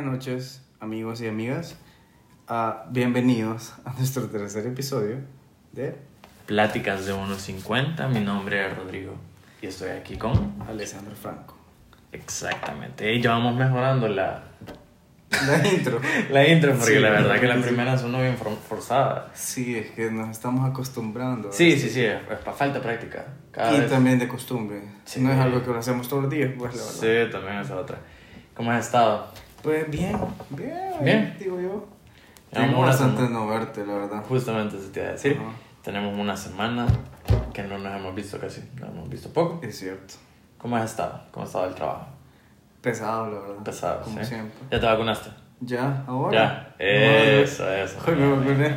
Buenas noches, amigos y amigas. Ah, bienvenidos a nuestro tercer episodio de Pláticas de 1.50. Mi nombre es Rodrigo y estoy aquí con. Alessandro Franco. Exactamente. Y ya vamos mejorando la, La intro. la intro porque Sí, la verdad que sí. la primera sonó bien for- forzada. Sí, es que nos estamos acostumbrando. Sí, sí, sí, es, es falta práctica. Cada Y vez. también de costumbre. Sí. No es algo que lo hacemos todos los días, pues la verdad. Sí, también esa otra. ¿Cómo has estado? Pues bien, bien, Bien. digo yo. Una bastante semana. no verte, la verdad. Justamente se te iba a decir. Ajá. Tenemos una semana que no nos hemos visto casi. Nos hemos visto poco. Es cierto. ¿Cómo has estado? ¿Cómo ha estado el trabajo? Pesado, la verdad. Pesado, Como ¿sí? siempre. ¿Ya te vacunaste? Ya, ahora. Ya. Eso, eso. Hoy me vacuné.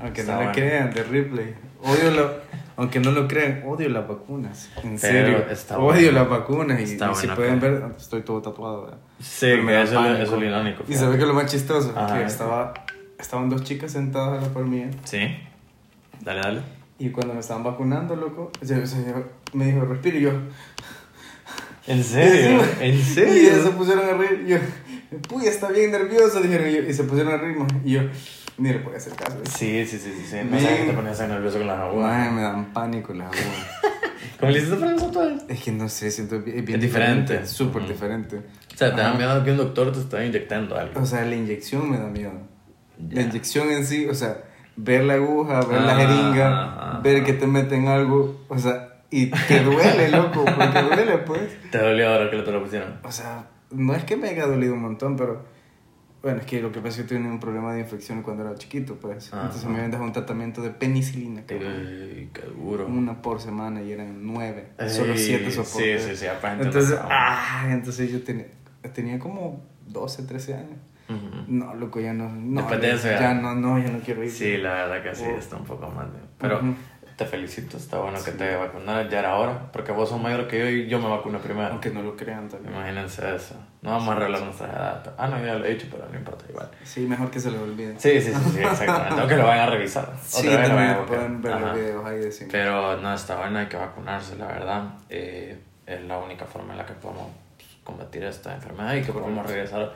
Aunque Está no bueno. lo crean, de Ripley. Odio la, aunque no lo crean, odio las vacunas. En Pero serio. está odio las vacunas. Y, y si pueden ver, estoy todo tatuado. ¿verdad? Sí, me eso, pánico. eso es lo irónico. Y sabes que lo más chistoso, Ajá. que estaba, estaban dos chicas sentadas a la par mía. Sí. Dale, dale. Y cuando me estaban vacunando, loco, o sea, o sea, yo- me dijo, respira y yo. ¿En serio? ¿En Y serio? ellos se pusieron a reír. Y yo, puya, está bien nervioso, dijeron. Y, yo- y se pusieron a reír. Y yo, ni le podía hacer caso. Sí, sí, sí, sí. sí. No Me- sabes que te ponías nervioso con las Ay, agujas. me dan pánico las agujas. ¿Cómo le hiciste para nosotros? Es que no sé, siento bien, es bien Es diferente. Súper diferente. O sea, te da miedo que un doctor te esté inyectando algo. O sea, la inyección me da miedo. Ya. La inyección en sí, o sea, ver la aguja, ver la Ah, jeringa, ajá. ver que te meten algo, o sea, y te duele, loco, porque duele, pues. ¿Te dolió ahora que te lo pusieron? O sea, no es que me haya dolido un montón, pero bueno, es que lo que pasa es que tenía un problema de infección cuando era chiquito, pues. Ajá. Entonces me habían dejado un tratamiento de penicilina. Ey, qué duro. Una por semana y eran nueve. Ey, Solo siete soportes. Sí, sí, sí, aparte Entonces, ah, entonces yo tenía, tenía como 12, 13 años. Ujú. No, loco, ya no. no Después de eso ya- ya no, no, ya no quiero ir. Sí, la verdad que sí, Oh. está un poco mal. Pero. Te felicito, está bueno que te vacunaras, ya era hora, porque vos sos mayor que yo y yo me vacuno primero. Aunque no lo crean también. Imagínense eso. No vamos a arreglar nuestra edad. Ah, no, ya lo he dicho, pero no importa, igual. Sí, mejor que se les olvide. Sí, sí, sí, sí, exactamente. Aunque lo vayan a revisar. Sí, Otra vez también a buscar. pueden ver Ajá. los videos ahí de cine. Pero no, está bueno, hay que vacunarse, la verdad. Eh, es la única forma en la que podemos combatir esta enfermedad y que podemos regresar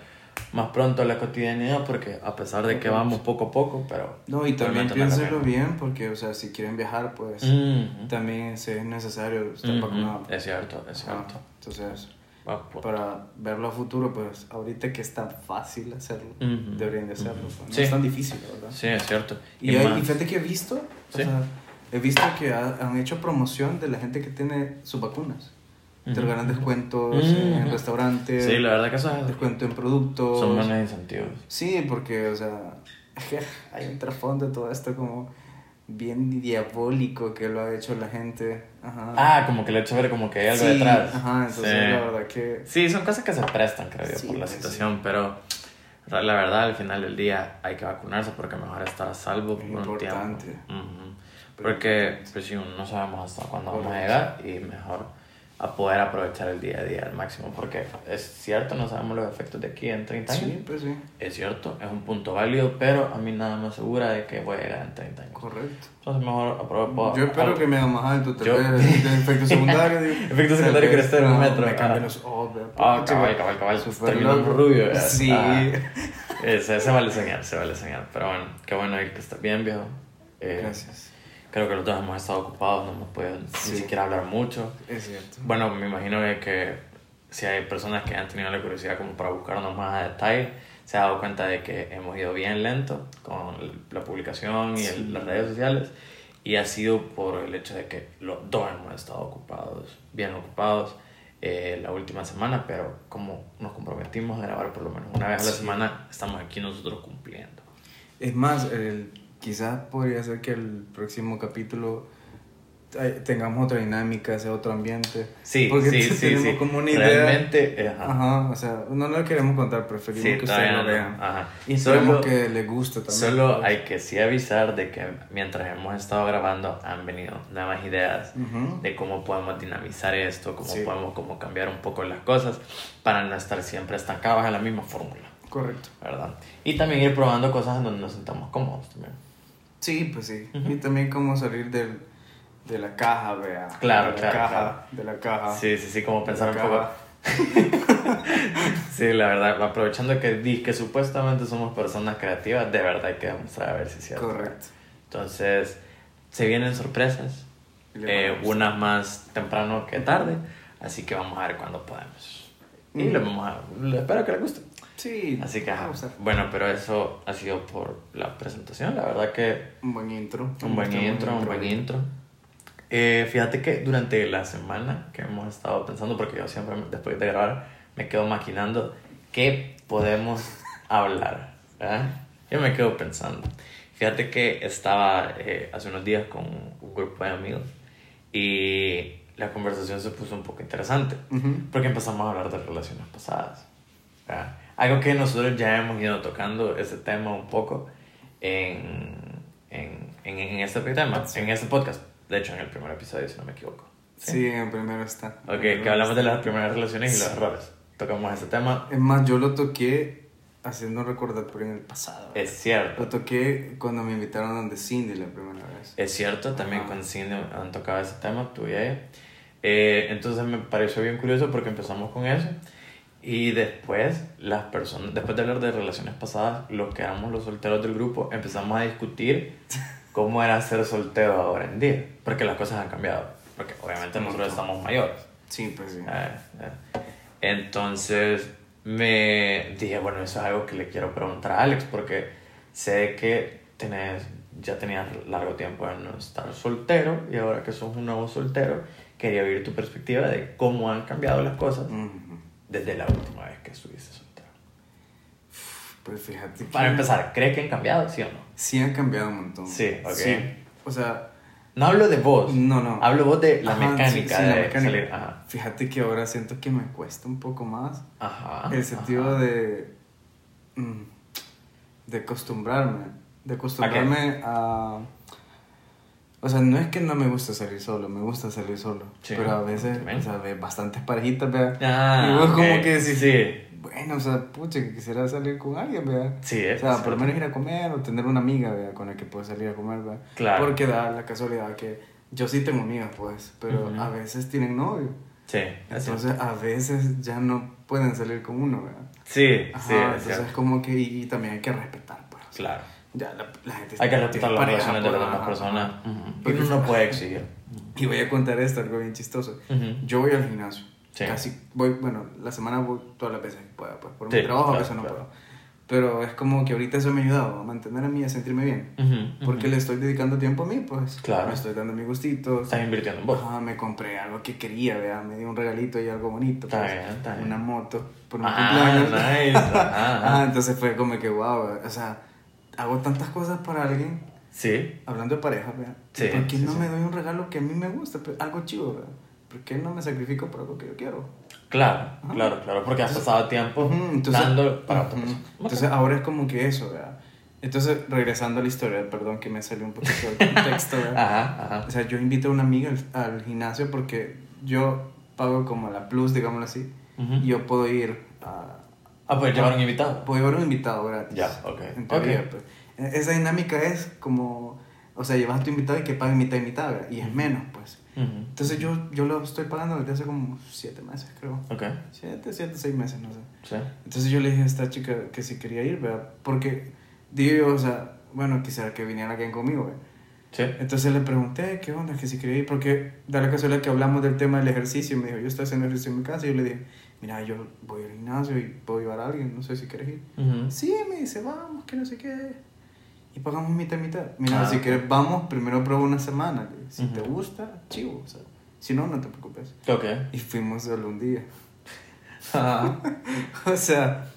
más pronto la cotidianidad, porque a pesar de que vamos poco a poco, pero... No, y también piénselo bien, porque, o sea, si quieren viajar, pues Ujú. también es es necesario estar Ujú. vacunado. Es cierto, es Ah, cierto. entonces, Va, pues. para verlo a futuro, pues ahorita que es tan fácil hacerlo, Ujú. deberían de hacerlo. Ujú. pues, No Sí. es tan difícil, verdad. Sí, es cierto. Y, hay, más- y fíjate que he visto, o Sí. sea, he visto que ha- han hecho promoción de la gente que tiene sus vacunas. Te regalan descuentos Ujú. en restaurantes, Sí, la verdad que eso es- descuento en productos. son buenos incentivos. Sí, porque, o sea, hay un trasfondo de todo esto como bien diabólico que lo ha hecho la gente. Ajá. Ah, como que le he hecho ver como que hay algo Sí, detrás. Ajá, entonces Sí. la verdad que... Sí, son cosas que se prestan, creo yo, Sí, por la pues, situación, pero la verdad, al final del día hay que vacunarse porque mejor estar a salvo Es por un importante. tiempo. Ujú. Porque, pues sí, no sabemos hasta cuándo vamos a llegar y mejor a poder aprovechar el día a día al máximo, porque es cierto, no sabemos los efectos de aquí en 30 años. Sí, pues sí, Es cierto, es un punto válido, pero a mí nada me asegura de que voy a llegar en 30 años. correcto. Entonces mejor aprovecho. Yo espero que me haga más alto, de efecto secundario. Efecto secundario, crecer un metro. Me cambio Ah. los ojos, Ah, cabal, cabal, cabal. loco. rubio. Sí. Ah, ese, ese vale señal, se vale señal. Pero bueno, qué bueno ir que estás bien, viejo. Eh, Gracias. Creo que los dos hemos estado ocupados, no hemos podido Sí. ni siquiera hablar mucho. Es cierto. Bueno, me imagino que si hay personas que han tenido la curiosidad como para buscarnos más a detalle, se ha dado cuenta de que hemos ido bien lento con la publicación y el- Sí. las redes sociales. Y ha sido por el hecho de que los dos hemos estado ocupados, bien ocupados, eh, la última semana, pero como nos comprometimos a grabar por lo menos una vez a la Sí. semana, estamos aquí nosotros cumpliendo. Es más, el, quizás podría ser que el próximo capítulo eh, tengamos otra dinámica, sea otro ambiente. Sí, Porque sí, sí, tenemos sí. como una idea. Realmente, ajá. Ajá, o sea, no lo queremos contar, preferimos Sí, que ustedes todavía lo no. vean. Ajá. Y Solo- que les guste también. Solo hay que sí avisar de que mientras hemos estado grabando han venido nuevas ideas Ujú. de cómo podemos dinamizar esto, cómo podemos como cambiar un poco las cosas para no estar siempre estancados en la misma fórmula, Correcto. ¿verdad? Y también ir probando cosas en donde nos sintamos cómodos también. Sí, pues sí. Ujú. Y también cómo salir del, de la caja, vea. Claro, de la claro, caja, claro. De la caja. Sí, sí, sí, como pensar un poco sí, la verdad, aprovechando que di que supuestamente somos personas creativas, de verdad hay que demostrar a ver si es cierto. Correcto. Entonces, se vienen sorpresas, eh, unas más temprano que tarde, así que vamos a ver cuándo podemos. Y Mm. lo vamos a, lo- espero que les guste. Sí, Así que, ajá. bueno, pero eso ha sido por la presentación, la verdad que Un buen intro. un buen intro, un buen intro. Eh, fíjate que durante la semana que hemos estado pensando, porque yo siempre después de grabar me quedo maquinando qué podemos hablar. ¿verdad? Yo me quedo pensando. Fíjate que estaba eh, hace unos días con un grupo de amigos y la conversación se puso un poco interesante Ujú. porque empezamos a hablar de relaciones pasadas. ¿verdad? Algo que nosotros ya hemos ido tocando ese tema un poco en, en, en, en este tema, en este podcast. De hecho, en el primer episodio, si no me equivoco. Sí, en el primero está. Ok, que hablamos de las primeras relaciones y los errores. Tocamos ese tema. Es más, yo lo toqué haciendo recordatorio en el pasado. Es cierto. Lo toqué cuando me invitaron donde Cindy la primera vez. Es cierto, también Ajá. con Cindy han tocado ese tema, tú y ella. Eh, entonces me pareció bien curioso porque empezamos con eso. Y después, las personas, después de hablar de relaciones pasadas, los que éramos los solteros del grupo, empezamos a discutir cómo era ser soltero ahora en día. Porque las cosas han cambiado. Porque obviamente Un nosotros estamos mayores. Sí, pues sí. Eh. Entonces me dije, bueno, eso es algo que le quiero preguntar a Alex porque sé que tenés, ya tenías largo tiempo de no estar soltero y ahora que sos un nuevo soltero, quería oír tu perspectiva de cómo han cambiado las cosas Ujú. Desde la última vez que estuviste soltero. Pues fíjate que... Para empezar, ¿crees que han cambiado, sí o no? Sí han cambiado un montón. Sí, ok. O sea, No hablo de vos, no, no. hablo vos de la Ajá, mecánica sí, sí, la mecánica. salir. Ajá. Fíjate que ahora siento que me cuesta un poco más Ajá. el sentido ajá. de... mm, De acostumbrarme. De acostumbrarme a... O sea, no es que no me gusta salir solo, me gusta salir solo. Sí, pero a veces, o sea, ve bastantes parejitas, vea. Ah, y vos como que decís, Sí. bueno, o sea, pucha, que quisiera salir con alguien, vea. Sí, O es sea, por lo menos ir a comer o tener una amiga, vea, con la que puedes salir a comer, vea. Claro. Porque da la casualidad que yo sí tengo amigas, pues, pero a veces tienen novio. Sí, cierto. Entonces, a veces ya no pueden salir con uno, vea. Sí, Ajá, sí, es entonces es como que, y, y también hay que respetar, pues. Claro. Ya la, la gente Hay que respetar las relaciones de las demás personas. Ujú. Y Porque- uno no puede exigir. Y voy a contar esto, algo bien chistoso. Ujú. Yo voy al gimnasio. Sí. Casi voy, bueno, la semana voy todas las veces que pueda, pues por Sí, mi trabajo a claro, veces no claro. puedo. Pero es como que ahorita eso me ha ayudado a mantener a mí, a sentirme bien. Ujú, Porque ujú. le estoy dedicando tiempo a mí, pues. Claro. Me estoy dando mis gustitos. Estás invirtiendo en vos. Ajá, me compré algo que quería, vea, me dio un regalito y algo bonito. Está pues, bien, está bien. Una moto por mi Ah, cumpleaños. nice. Ajá, entonces fue como que, wow, o sea, hago tantas cosas para alguien, Sí. hablando de pareja, vea. Sí, ¿Por qué sí, no sí. me doy un regalo que a mí me gusta? Pues, algo chido, vea. ¿Por qué no me sacrifico por algo que yo quiero? Claro, Ajá. claro, claro. Porque has pasado tiempo entonces, dando para persona. Entonces ahora es como que eso, ¿verdad? Entonces, regresando a la historia, perdón que me salió un poquito del contexto, ¿verdad? Ajá, ajá. O sea, yo invito a una amiga al, al gimnasio porque yo pago como la plus, digámoslo así, Ujú. y yo puedo ir a... Ah, pues llevar un invitado. Puedo llevar un invitado gratis. Ya, ok. En teoría, Ok. pues. Esa dinámica es como, o sea, llevas a tu invitado y que pague mitad y mitad, ¿verdad? Y es menos, pues. Ujú. Entonces yo, yo lo estoy pagando desde hace como siete meses, creo. Ok, Siete, siete, seis meses, no sé. sí. Entonces yo le dije a esta chica que si quería ir, ¿verdad? Porque, digo o sea, bueno, quisiera que viniera alguien conmigo, ¿verdad? Sí. Entonces le pregunté, ¿qué onda? Que si quería ir, porque da la casualidad que hablamos del tema del ejercicio. Y me dijo, yo estoy haciendo ejercicio en mi casa. Y yo le dije, mira, yo voy al gimnasio y puedo llevar a alguien, no sé si quieres ir. Ujú. Sí, me dice, vamos, que no sé qué. Y pagamos mitad y mitad. Mira, Ah, si ok. quieres, vamos, primero prueba una semana. Si Ujú. te gusta, chivo. O sea, si no, no te preocupes. Ok. Y fuimos solo un día. Ajá. o sea,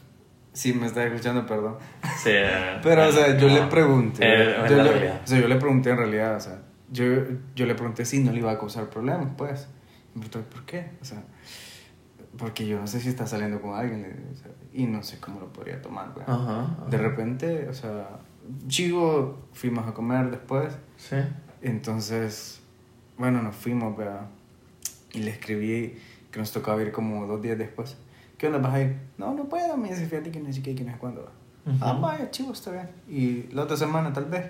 si me estás escuchando, perdón. Sí. Pero, o sea, yo no. le pregunté. Eh, yo, la le, realidad. o sea, yo le pregunté en realidad, o sea, yo, yo le pregunté si no le iba a causar problemas, pues. Y me preguntó, ¿por qué? O sea, porque yo no sé si está saliendo con alguien o sea, y no sé cómo lo podría tomar, pues. Ajá. ajá. De repente, o sea, chivo, fuimos a comer después. Sí. Entonces, bueno, nos fuimos, ¿verdad? Y le escribí que nos tocaba ir como dos días después. ¿Qué onda vas a ir? No, no puedo, me dice, fíjate que no sé qué, que no sé cuándo. Ujú. Ah, vaya, chivo, está bien. Y la otra semana tal vez.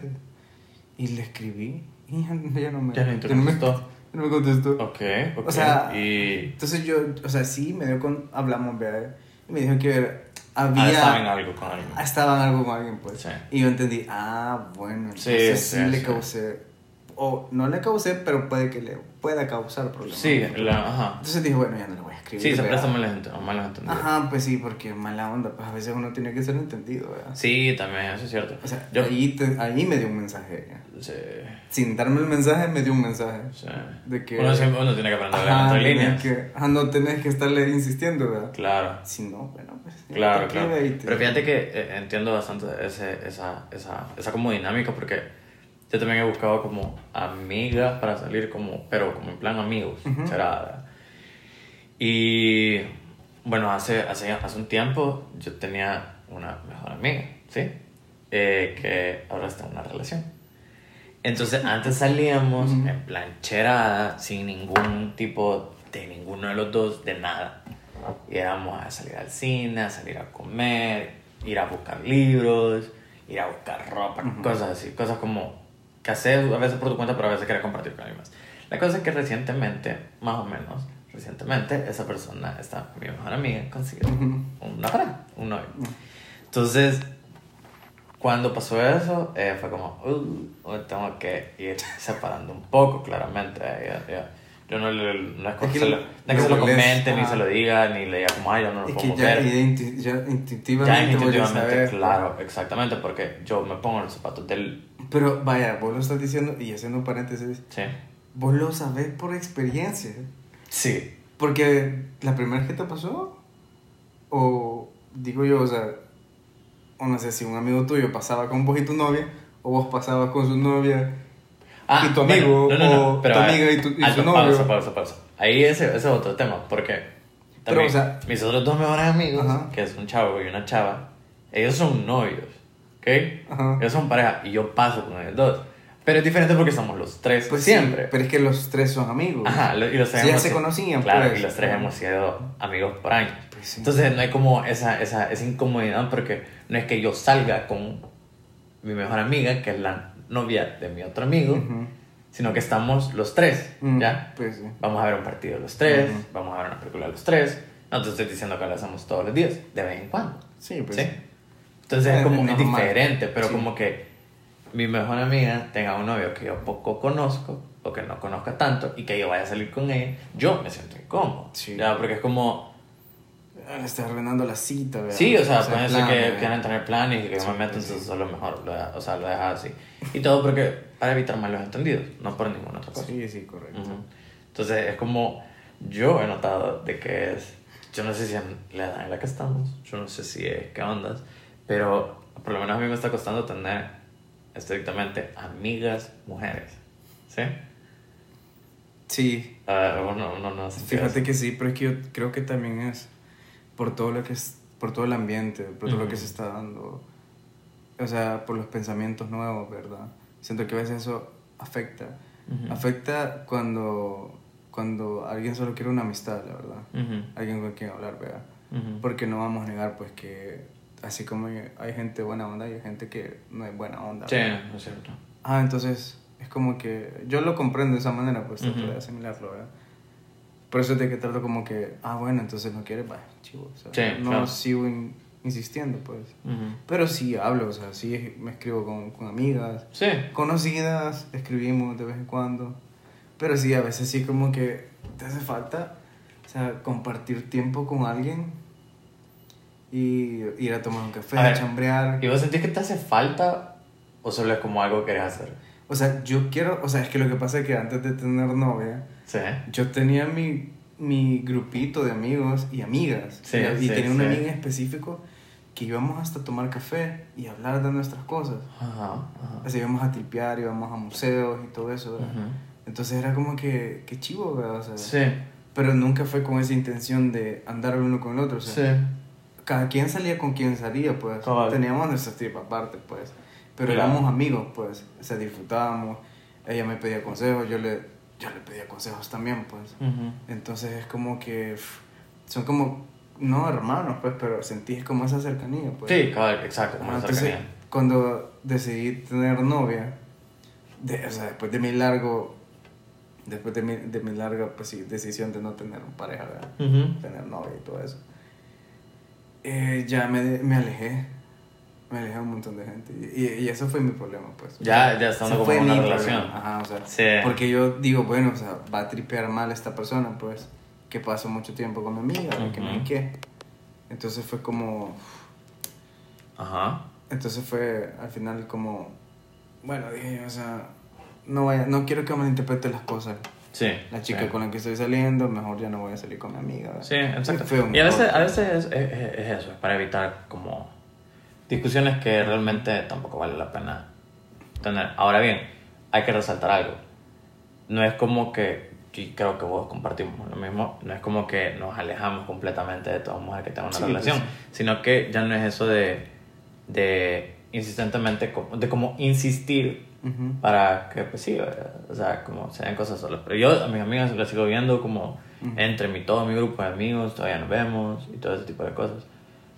Y le escribí y ya, no me... Ya no me. No me contestó. Ok, ok. O sea, y... Entonces yo, o sea, sí, me dio con, hablamos, vea, y me dijo que Ah, había... estaba en algo con alguien. Ah, estaba en algo con alguien, pues. Sí. Y yo entendí, ah, bueno, Sí, entonces sí, sí, le sí. causé, o no le causé, pero puede que le pueda causar problemas. Sí, la, ajá. Entonces dije, bueno, ya no le voy a escribir. Sí, se presta ent- malos entendidos. Ajá, pues sí, porque mala onda, pues a veces uno tiene que ser entendido, ¿verdad? Sí, también, eso es cierto. O sea, Yo... ahí, te- ahí me dio un mensaje. Sí, Sin darme el mensaje, me dio un mensaje. sí. De que... Uno, siempre, uno tiene que aprender a leer Ajá, entre ajá, no tenés que estarle insistiendo, ¿verdad? Claro. Si no, bueno, pues... Claro, claro. te- Pero fíjate que eh, entiendo bastante ese, esa, esa, esa como dinámica porque yo también he buscado como amigas para salir como, pero como en plan amigos, ¿verdad? Y bueno, hace, hace, hace un tiempo yo tenía una mejor amiga, ¿sí? Eh, que ahora está en una relación. Entonces antes salíamos Ujú. en plancherada, sin ningún tipo de ninguno de los dos, de nada. Y éramos a salir al cine, a salir a comer, ir a buscar libros, ir a buscar ropa, cosas así, cosas como que haces a veces por tu cuenta, pero a veces quieres compartir con alguien más. La cosa es que recientemente, más o menos, recientemente, esa persona, esta mi mejor amiga, consiguió una pareja, un novio. Entonces, cuando pasó eso, eh, fue como, uh, tengo que ir separando un poco, claramente. Ya- ya. Yo no, le, no es, Es que se lo, no es que se lo comente, ni se lo diga, ni le diga como, ay, yo no lo Es puedo que ya, ya instintivamente, Ya saber. claro, exactamente, porque yo me pongo en los zapatos del... Pero vaya, vos lo estás diciendo, y haciendo paréntesis, Sí. vos lo sabés por experiencia. Sí. Porque la primera que te pasó, o digo yo, o sea, o no sé si un amigo tuyo pasaba con vos y tu novia, o vos pasabas con su novia Ah, y tu amigo, bueno, no, no, no, o pero tu ver, amiga y, tu, y alto, su novio. Pausa, pausa, pausa. Ahí ese, ese es otro tema, porque Pero, también o sea- mis otros dos mejores amigos, Ajá. que es un chavo y una chava, ellos son novios, ¿ok? Ajá. Ellos son pareja y yo paso con ellos dos. Pero es diferente porque somos los tres Pues sí, siempre. pero es que los tres son amigos. Ajá, y los tres Sí, ya se conocían, Claro, pues. y los tres hemos sido amigos por años. Pues sí. Entonces no hay como esa, esa, esa incomodidad porque no es que yo salga con mi mejor amiga, que es la novia de mi otro amigo, Ujú. sino que estamos los tres, Mm, ¿ya? Pues sí. Vamos a ver un partido los tres, Ujú. vamos a ver una película los tres. No te estoy diciendo que lo hacemos todos los días, de vez en cuando. Sí, pues ¿sí? Entonces es como es es diferente, pero Sí. como que mi mejor amiga tenga un novio que yo poco conozco o que no conozca tanto y que yo vaya a salir con ella, yo me siento incómodo. Sí. Ya, porque es como, Le estás arruinando la cita, ¿verdad? sí, o sea, pueden ser que quieran tener planes y que yo Sí, me meto, pues entonces eso es lo mejor, lo o sea, lo dejas así. Y todo porque para evitar malos entendidos, no por ninguna otra cosa. Sí, sí, correcto. Ujú. Entonces es como yo he notado de que es, yo no sé si en la edad en la que estamos, yo no sé si es qué ondas, pero por lo menos a mí me está costando tener estrictamente amigas mujeres, ¿sí? Sí, uno, uno no se fíjate que sí, pero es que yo creo que también es por todo lo que es, por todo el ambiente, por todo lo que se está dando, o sea, por los pensamientos nuevos, ¿verdad? Siento que a veces eso afecta. Ujú. Afecta cuando, cuando alguien solo quiere una amistad, la verdad. Ujú, Alguien con quien hablar, ¿verdad? Porque no vamos a negar, pues, que así como hay gente buena onda, hay gente que no es buena onda. Sí, ¿verdad? es cierto. Ah, entonces es como que yo lo comprendo de esa manera, pues trato Ujú. de asimilarlo, ¿verdad? Por eso es de que trato como que, ah, bueno, entonces no quiere, vaya, chivo. O sea, Sí, no claro. sigo in- insistiendo, pues. Ujú. Pero sí hablo, o sea, sí me escribo con, con amigas, Sí, conocidas, escribimos de vez en cuando. Pero sí, a veces sí como que te hace falta, o sea, compartir tiempo con alguien y ir a tomar un café, A ver, chambrear. ¿y vos sentís que te hace falta o solo es como algo que querés hacer? O sea, yo quiero, o sea, es que lo que pasa es que antes de tener novia, Sí. yo tenía mi, mi grupito de amigos y amigas. Sí, y, sí, tenía una amiga en específico que íbamos hasta a tomar café y hablar de nuestras cosas. Ajá, ajá. Así íbamos a tripear, íbamos a museos y todo eso. Entonces era como que, que chivo, ¿verdad? O sea, Sí, Pero nunca fue con esa intención de andar el uno con el otro. O sea, sí. Cada quien salía con quien salía, pues. Cabal. Teníamos nuestra tripa aparte, pues. Pero Claro. éramos amigos, pues. O sea, disfrutábamos. Ella me pedía consejos, yo le, yo le pedía consejos también, pues. Entonces es como que son como, no hermanos, pues, pero sentís como esa cercanía, pues. Sí, cabal, exacto, como esa Entonces, cercanía. cuando decidí tener novia, de, o sea, después de mi largo, después de mi, de mi larga pues, sí, decisión de no tener pareja, ¿verdad? Tener novia y todo eso, eh, ya me, me alejé. Me alejé un montón de gente. Y, y, eso fue mi problema, pues. Ya- ya estando ese como en mi una problema. relación. Ajá, o sea. Sí. Porque yo digo, bueno, o sea, va a tripear mal esta persona, pues. Que pasó mucho tiempo con mi amiga, que me Ujú. qué. Entonces fue como. Ajá. Entonces fue al final como. Bueno, dije o sea. No, vaya, no quiero que malinterprete las cosas. Sí. La chica sí. con la que estoy saliendo, mejor ya no voy a salir con mi amiga. Sí, exacto. Y a veces, a veces es, es- es eso, es para evitar como discusiones que realmente tampoco vale la pena tener. Ahora bien, hay que resaltar algo. No es como que, y creo que vos compartimos lo mismo, no es como que nos alejamos completamente de toda mujer que tenga una Sí, relación, pues sino que ya no es eso de, de insistentemente, de como insistir Para que, pues sí, o sea, como se den cosas solas. Pero yo a mis amigas las sigo viendo como entre mi, todo mi grupo de amigos, todavía nos vemos y todo ese tipo de cosas.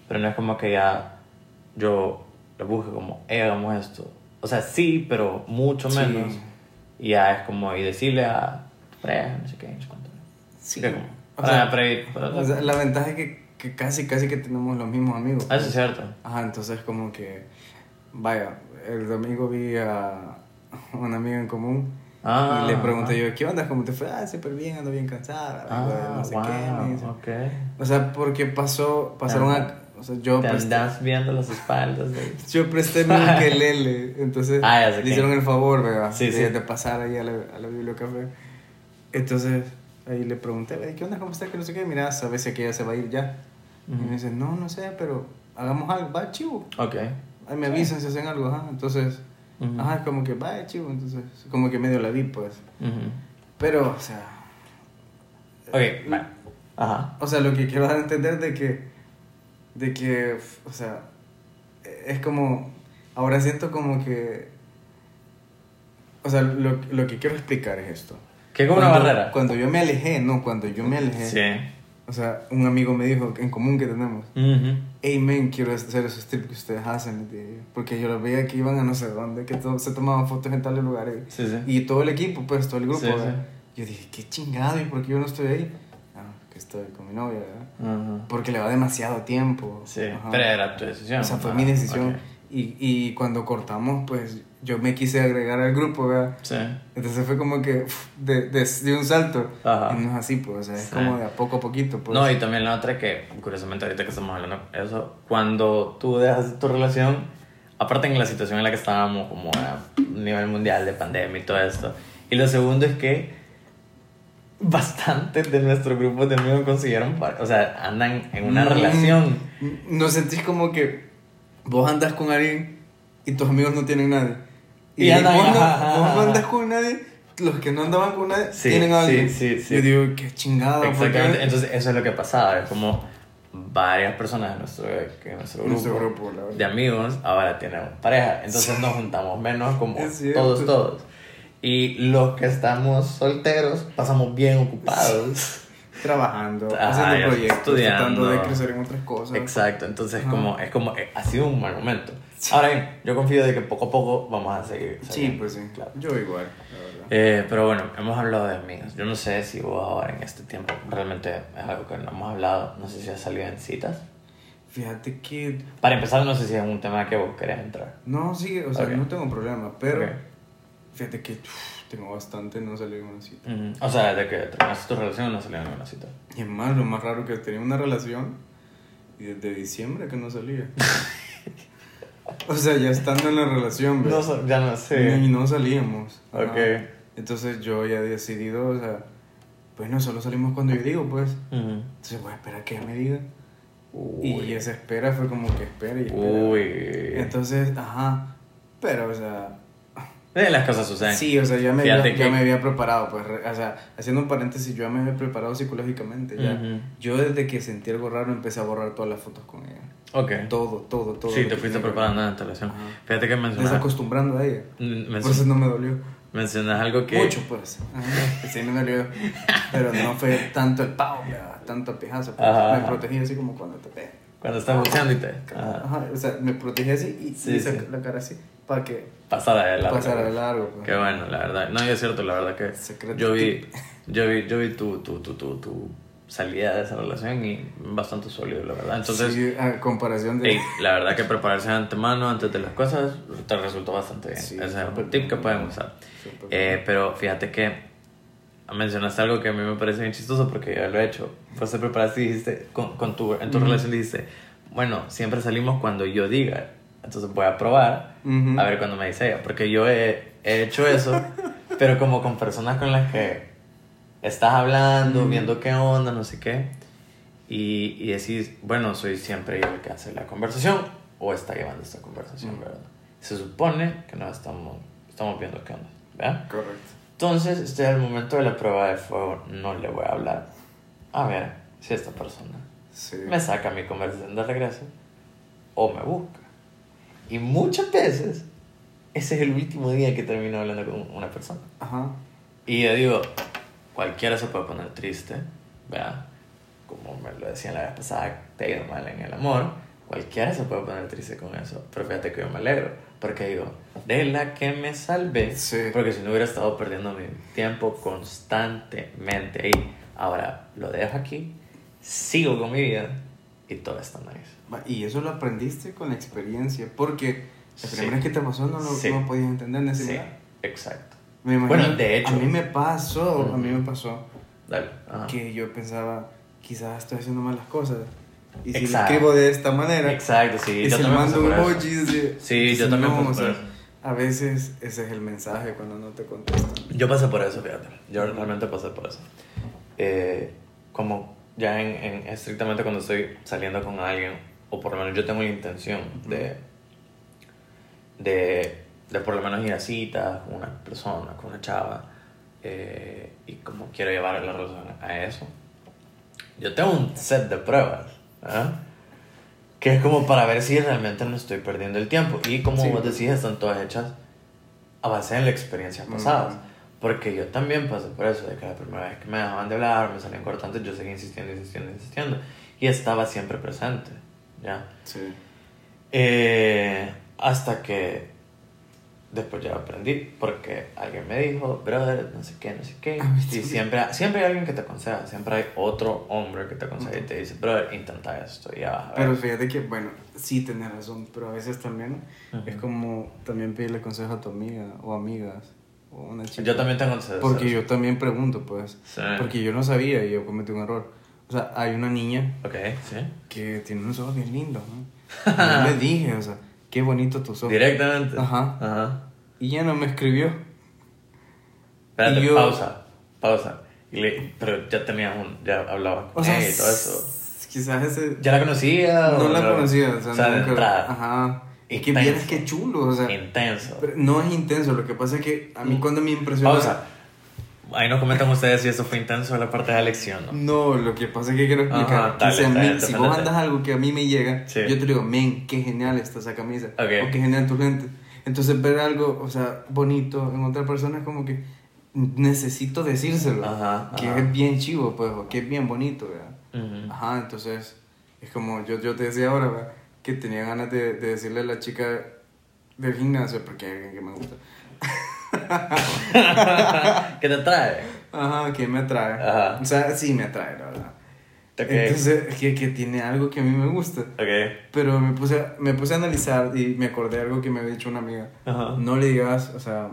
Pero no es como que ya yo le busque como, "Eh, hagamos esto. O sea, sí, pero mucho Sí. menos. Y ya es como, y decirle a no sé qué, no sé cuánto. Sí. Que como, O para- sea, para ir- para- O sea, la ventaja es que, que casi, casi que tenemos los mismos amigos. Ah, eso es cierto. Ajá, entonces como que, vaya, el domingo vi a un amigo en común Ah, y le pregunté ajá. yo, ¿qué onda? ¿Cómo te fue? Ah, súper bien, ando bien cansada, Ah, no sé wow, qué. me dice. ok. O sea, porque pasó, pasaron a... O sea, yo Te presté, andas viendo las espaldas de... yo presté mi ukelele, entonces Ah, le hicieron el favor, ¿verdad? Sí, de, sí. de pasar ahí a la, a la bibliocafé. Entonces, ahí le pregunté, "Ey, ¿qué onda? ¿Cómo está? Que no sé qué. Mira, ¿sabes si que ella se va a ir ya? Y Ujú. me dice, no, no sé, pero hagamos algo, va, chivo. Ok. Ahí me avisan si hacen algo, ajá. Entonces, ajá, como que va, chivo. Entonces, como que medio la vi, pues. Pero, o sea, Ok, vale. Ajá. o sea, lo que quiero dar a entender de que, de que, o sea, es como, ahora siento como que, o sea, lo, lo que quiero explicar es esto. ¿Qué como una barrera? Cuando yo me alejé, no, cuando yo me alejé, Sí. o sea, un amigo me dijo, en común que tenemos. Hey men, quiero hacer esos trips que ustedes hacen, porque yo los veía que iban a no sé dónde, que to- se tomaban fotos en tales lugares, Sí, sí. y todo el equipo, pues, todo el grupo, Sí. Yo dije, qué chingado, ¿y por qué yo no estoy ahí? Ah, que estoy con mi novia, ¿verdad? Ujú. Porque le va demasiado tiempo. Sí, Ajá. pero era tu decisión. O sea, fue Ah, mi decisión. ok. Y, y cuando cortamos, pues yo me quise agregar al grupo, ¿verdad? Sí. Entonces fue como que de, de, de un salto. Ajá. Y no es así, pues, o sea, es Sí. como de a poco a poquito, pues. No, y también la otra que, curiosamente, ahorita que estamos hablando de eso, cuando tú dejas tu relación, aparte en la situación en la que estábamos, como a nivel mundial de pandemia y todo esto, y lo segundo es que bastantes de nuestro grupo de amigos consiguieron, o sea, andan en una Mm, relación. ¿No sentís como que vos andas con alguien y tus amigos no tienen nadie? Y andan- vos, no, vos no andas con nadie, los que no andaban con nadie Sí, tienen a sí, alguien. sí, sí. Yo digo, qué chingada. Exactamente, entonces eso es lo que pasaba, es como varias personas de nuestro, que nuestro grupo, Nuestro grupo, de amigos ahora tienen pareja, entonces nos juntamos menos como todos, todos. Y los que estamos solteros pasamos bien ocupados. Trabajando, haciendo proyectos, estudiando. tratando de crecer en otras cosas. Exacto, entonces como, es como, eh, ha sido un mal momento. Ahora bien, yo confío de que poco a poco vamos a seguir. Sí, saliendo. pues sí. Claro. Yo igual, la verdad. Eh, pero bueno, hemos hablado de amigas. Yo no sé si vos ahora en este tiempo realmente es algo que no hemos hablado. No sé si has salido en citas. Fíjate que. Para empezar, no sé si es un tema que vos querés entrar. No, sí, o sea, Ok. no tengo problema, pero. Ok. Fíjate que uf, tengo bastante no salir en una cita. O sea, desde que terminaste tu relación no salió en ninguna cita. Y es más, lo más raro que tenía una relación y desde diciembre que no salía. o sea, ya estando en la relación, so- ya no sé. Y no salíamos. Ok. Entonces yo ya he decidido, o sea, pues no solo salimos cuando yo digo, pues. Ujú. Entonces voy a esperar a que ella me diga. Uy. Y esa espera fue como que espera y espera. Uy. Entonces, ajá. Pero, o sea, las cosas suceden. Sí, o sea, ya me, ya, que- ya me había preparado, pues, o sea, haciendo un paréntesis, yo ya me había preparado psicológicamente, ya. Ujú. Yo desde que sentí algo raro empecé a borrar todas las fotos con ella. Ok. Todo, todo, todo. Sí, te fuiste preparando en la. Ajá. Fíjate que mencionas, Desacostumbrando a ella. men- Por eso no me dolió. mencionas algo que... Mucho, pues. Ajá, Sí, me dolió. Pero no fue tanto el pavo, ¿verdad? tanto el pijazo. Pues. Me protegí así como cuando te pegan. Cuando estás buceando y te. Ajá. Ajá, o sea, me protege así y, Sí, y saca sí. la cara así para que Pasar de largo. pasara de largo. pues. Qué bueno, la verdad. No, y es cierto, la verdad que Secreto yo vi, tip. yo vi, yo vi tu, tu, tu, tu, tu salida de esa relación y bastante sólido, la verdad. Entonces, Sí, a comparación de... ey, la verdad que prepararse de antemano antes de las cosas te resultó bastante bien. Sí, Ese es un tip que pueden usar. Eh, pero fíjate que mencionaste algo que a mí me parece bien chistoso porque ya lo he hecho. Vos te preparaste y dijiste, con, con tu, en tu Ujú. relación dijiste, bueno, siempre salimos cuando yo diga. Entonces voy a probar Ujú. a ver cuando me dice ella. Porque yo he, he hecho eso, pero como con personas con las que estás hablando, Ujú. viendo qué onda, no sé qué. Y, y decís, bueno, soy siempre yo el que hace la conversación o está llevando esta conversación. ¿verdad? Se supone que no estamos, estamos viendo qué onda, ¿verdad? Correcto. Entonces, este es el momento de la prueba de fuego. No le voy a hablar. A ver si esta persona Sí. me saca mi conversación de regreso o me busca. Y muchas veces, ese es el último día que termino hablando con una persona. Ajá. Y yo digo, cualquiera se puede poner triste, ¿verdad? Como me lo decían la vez pasada, te ha ido mal en el amor. Cualquiera se puede poner triste con eso. Pero fíjate que yo me alegro. Porque digo, de la que me salvé. Sí. Porque si no hubiera estado perdiendo mi tiempo constantemente ahí. Ahora lo dejo aquí, sigo con mi vida y todo está nice. Y eso lo aprendiste con la experiencia, porque la Sí. primera vez que te pasó no lo Sí. no podías entender en ese Sí, exacto. Me imagino, Bueno, de hecho- A mí me pasó, a mí me pasó Dale. Ajá. que yo pensaba, quizás estoy haciendo mal las cosas. Y si lo escribo de esta manera, Exacto, sí. y yo también mando un emoji, sí, yo también pasé A veces ese es el mensaje cuando no te contestan. Yo pasé por eso, fíjate. Yo realmente pasé por eso. Eh, como ya en, en- estrictamente cuando estoy saliendo con alguien, o por lo menos yo tengo la intención de, de, de por lo menos ir a citas con una persona, con una chava, eh, y como quiero llevar la relación a eso, yo tengo un set de pruebas, ¿ah? Que es como para ver si realmente no estoy perdiendo el tiempo. Y como Sí. vos decís, están todas hechas a base en la experiencia pasada. Ujú. Porque yo también pasé por eso, de que la primera vez que me dejaban de hablar, me salían cortantes, yo seguía insistiendo, insistiendo, insistiendo. Y estaba siempre presente, ¿ya? Sí. Eh, hasta que después ya aprendí, porque alguien me dijo, brother, no sé qué, no sé qué. A mí Y siempre, siempre hay alguien que te aconseja, siempre hay otro hombre que te aconseja y te dice, brother, intenta esto, ya vas a ver. Pero fíjate que, bueno, sí tenés razón, pero a veces también Ujú. es como también pedirle consejo a tu amiga o amigas o una chica. Yo también tengo ese Porque yo también pregunto, pues. Sí. Porque yo no sabía y yo cometí un error. O sea, hay una niña Ok, sí. que tiene unos ojos bien lindos, ¿no? Yo le dije, o sea, qué bonito tus ojos. Directamente. Ajá. Ajá. Y ya no me escribió. Espérate, yo- pausa, pausa. Y le- pero ya tenía un, ya hablaba con O sea, ella y todo eso. quizás ese... ¿Ya la conocía? No o la conocía, o sea, de nunca... entrada. Ajá. Y que vieras qué chulo, o sea... Intenso. no es intenso, lo que pasa es que a mí Mm. cuando me impresionó... Pausa. Ahí nos comentan ustedes si eso fue intenso la parte de la lección, ¿no? No, lo que pasa es que quiero explicar. Ajá, dale, si a mí- dale, si vos andas algo que a mí me llega, Sí. yo te digo, men, qué genial está esa camisa. Ok. O qué genial tu gente. Entonces, ver algo, o sea, bonito en otra persona es como que necesito decírselo. Ajá, que ajá. es bien chivo, pues, o que es bien bonito, ¿verdad? Ujú. Ajá, entonces, es como yo, yo te decía ahora, ¿verdad? Que tenía ganas de, de decirle a la chica del gimnasio, porque hay alguien que me gusta. ¿Qué te trae? Ajá, que me atrae. Ajá. O sea, sí me atrae, la verdad. Ok. Entonces, que, que tiene algo que a mí me gusta. Ok. Pero me puse, a- me puse a analizar y me acordé de algo que me había dicho una amiga. Ajá. No le digas, o sea,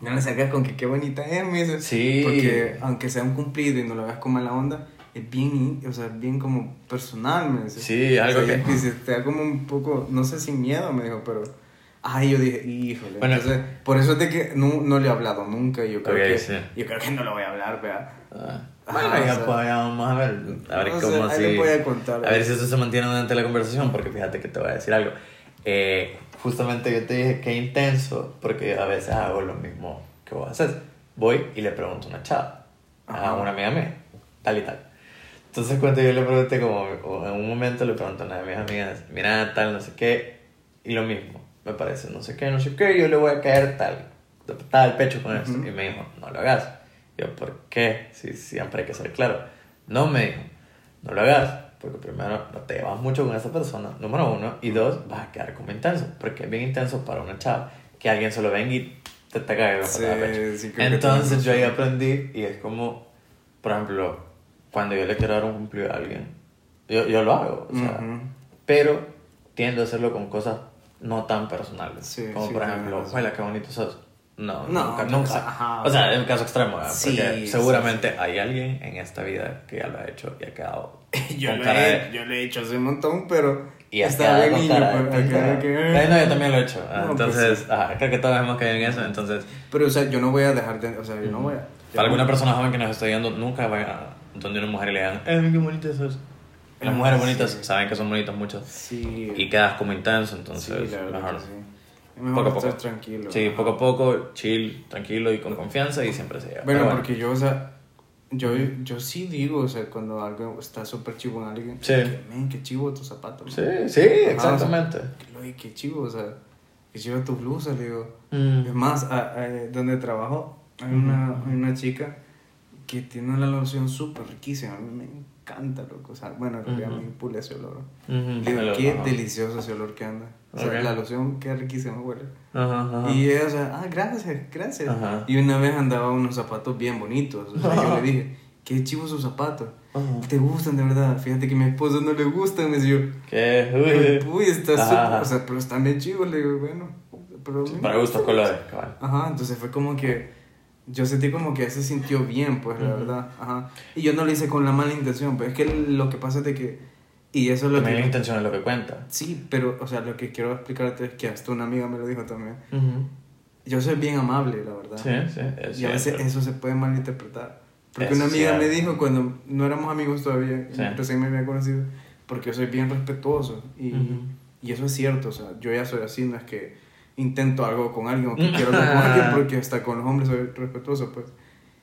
no le sacas con que qué bonita es, me dice. Sí. Porque aunque sea un cumplido y no lo veas como mala onda, es bien, o sea, bien como personal, me dice. Sí, algo O sea, que- y te da como un poco, no sé si miedo, me dijo, pero... Ay, yo dije, híjole. Bueno. Entonces, por eso es de que no, no le he hablado nunca. Yo creo, Ok, que, sí. yo creo que no lo voy a hablar, ¿verdad? Ah, Bueno, o ya, pues, ya vamos a ver, a ver cómo le voy a contar. A ver si eso se mantiene durante la conversación, porque fíjate que te voy a decir algo. Eh, justamente yo te dije que intenso, porque a veces hago lo mismo que vos haces. Voy y le pregunto a una chava, a Ajá. una amiga mía, tal y tal. Entonces, cuando yo le pregunté, como en un momento le pregunto a una de mis amigas, mira, tal, no sé qué, y lo mismo, me parece, no sé qué, no sé qué, yo le voy a caer tal, de patada al pecho con esto. Ujú. Y me dijo, no lo hagas. Yo, ¿por qué? Sí, siempre hay que ser claro. No me dijo, no lo hagas, porque primero no te llevas mucho con esa persona, número uno, y dos, vas a quedar como intenso, porque es bien intenso para una chava que alguien solo venga y te, te caiga Sí, sí, Entonces yo ahí aprendí y es como, por ejemplo, cuando yo le quiero dar un cumplido a alguien, yo, yo lo hago, o sea, Ujú. pero tiendo a hacerlo con cosas no tan personales. Sí, como sí, por ejemplo, hola, qué bonito sos. No, No, nunca, pues, nunca. ajá. O sea, en un caso extremo, ¿verdad? Sí, porque sí, seguramente hay alguien en esta vida que ya lo ha hecho y ha quedado Yo lo, he, de... yo lo he hecho hace un montón, pero Y está bien niño. pues, que- no, yo también lo he hecho. No, pues, entonces, sí. ajá, creo que todos hemos caído en eso. Entonces, Pero, o sea, yo no voy a dejar de. O sea, yo no voy a. para alguna persona joven que nos está viendo, nunca vayan a donde una mujer y le digan, ¡eh, qué bonita sos! Y las Ah, mujeres sí. bonitas saben que son bonitas muchas. Sí. Y quedas como intenso, sí, entonces, verdad mejor. sí. Mejor Poco a poco. tranquilo. Sí, poco a poco, chill, tranquilo y con confianza y siempre se llega. Bueno, Pero porque yo, o sea, yo, yo sí digo, o sea, cuando algo está súper chivo en alguien, Sí. que, qué chivo tus zapatos. Sí, man". sí, Ajá, exactamente. o sea, que, "Oye, qué chivo, o sea, qué chivo tu blusa, le digo. Mm. Es más, a- a- donde trabajo hay una, hay una chica que tiene una loción súper riquísima, a mí me encanta, loco. O sea, bueno, en realidad Ujú. me impule ese olor. Ujú, Le digo, qué olor, delicioso ese olor que anda. O sea, Ok. la loción, qué riquísima huele. Ajá, ajá. Y ella, o sea, ah, gracias, gracias. Ajá. Y una vez andaba unos zapatos bien bonitos. O sea, yo le dije, qué chivos sus zapatos. Ajá. ¿Te gustan de verdad? Fíjate que a mi esposo no le gustan. Me yo, ¿Qué? uy, está Ajá, súper. O sea, pero están bien chivos. Le digo, bueno. Pero me Para gustos colores, cabal. Ajá, entonces fue como que. Yo sentí como que se sintió bien, pues, la Ujú. verdad. Ajá. Y yo no lo hice con la mala intención, pues es que lo que pasa es de que. Y eso es lo También la que. intención es lo que cuenta. Sí, pero, o sea, lo que quiero explicarte es que hasta una amiga me lo dijo también. Ujú. Yo soy bien amable, la verdad. Sí, sí, es Y a veces cierto. eso se puede malinterpretar. Porque Es una amiga me dijo cuando no éramos amigos todavía, Sí. recién me había conocido, porque yo soy bien respetuoso. Y, y eso es cierto, o sea, yo ya soy así, no es que intento algo con alguien o que quiero con alguien, porque hasta con los hombres soy respetuoso, pues.